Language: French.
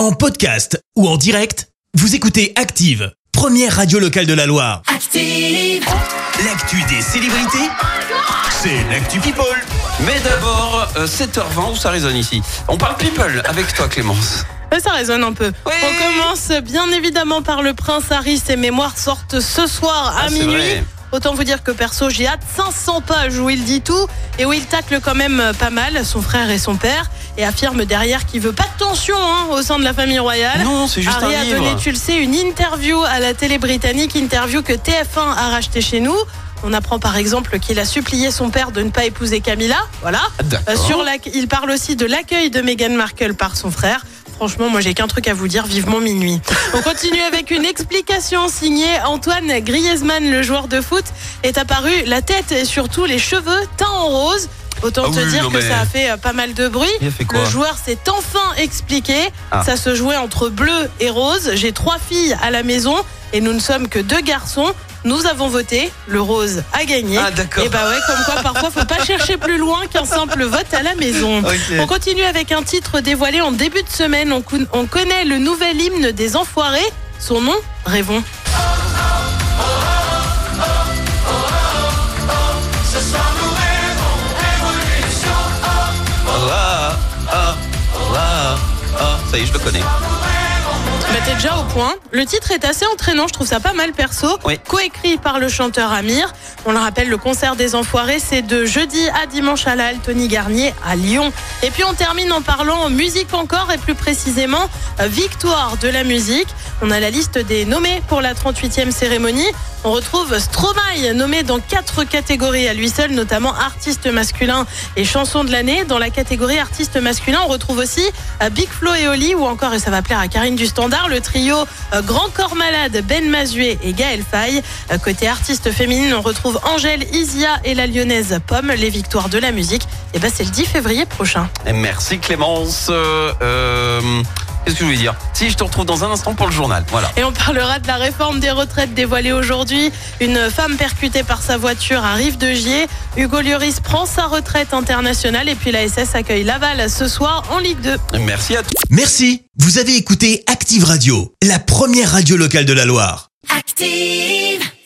En podcast ou en direct, vous écoutez Active, première radio locale de la Loire. Active. L'actu des célébrités, c'est l'actu People. Mais d'abord, euh, 7h20, où ça résonne ici On parle people avec toi Clémence. Ouais, ça résonne un peu. Oui. On commence bien évidemment par le prince Harry. Ses mémoires sortent ce soir à Ah, c'est minuit. Autant vous dire que perso, j'ai hâte 500 pages où il dit tout et où il tacle quand même euh, pas mal son frère et son père et affirme derrière qu'il veut pas de tension hein, au sein de la famille royale. Non, c'est juste Harry un a livre. donné, tu le sais, une interview à la télé britannique, interview que TF1 a racheté chez nous. On apprend par exemple qu'il a supplié son père de ne pas épouser Camilla. Voilà. Ah. Euh, sur la, il parle aussi de l'accueil de Meghan Markle par son frère. Franchement, moi j'ai qu'un truc à vous dire, vivement minuit. On continue avec une explication signée Antoine Griezmann, le joueur de foot, est apparu la tête et surtout les cheveux teints en rose. Autant Ah te oui, dire que mais- ça a fait euh, pas mal de bruit. Le joueur s'est enfin expliqué. Ah. Ça se jouait entre bleu et rose. J'ai trois filles à la maison et nous ne sommes que deux garçons. Nous avons voté, le rose a gagné. Ah, d'accord. Et bah ouais, comme quoi parfois faut pas chercher plus loin qu'un simple vote à la maison. On continue avec un titre dévoilé en début de semaine. On, on connaît le nouvel hymne des Enfoirés. Son nom, Rêvons. Ah, ah, ah, ah. Ça y est, je le connais. T'es déjà au point. Le titre est assez entraînant, je trouve ça pas mal perso. Oui. Coécrit par le chanteur Amir. On le rappelle, le concert des Enfoirés, c'est de jeudi à dimanche à la Halle Tony Garnier à Lyon. Et puis on termine en parlant musique encore et plus précisément euh, victoire de la musique. On a la liste des nommés pour la 38e cérémonie. On retrouve Stromae, nommé dans quatre catégories à lui seul, notamment artiste masculin et chanson de l'année. Dans la catégorie artiste masculin, on retrouve aussi euh, Big Flo et Oli, ou encore, et ça va plaire à Karine du Standard, le trio euh, Grand Corps Malade, Ben Mazué et Gaël Faye. Euh, Côté artiste féminine, on retrouve Angèle, Isia et la lyonnaise Pomme. Les victoires de la musique, et ben c'est le 10 février prochain. Merci Clémence. Euh, Qu'est-ce que je voulais dire? Si, je te retrouve dans un instant pour le journal. Voilà. Et on parlera de la réforme des retraites dévoilée aujourd'hui. Une femme percutée par sa voiture arrive de Gier. Hugo Lloris prend sa retraite internationale et puis la SS accueille Laval ce soir en Ligue 2. Merci à toi. Merci, vous avez écouté Active Radio, la première radio locale de la Loire. Active.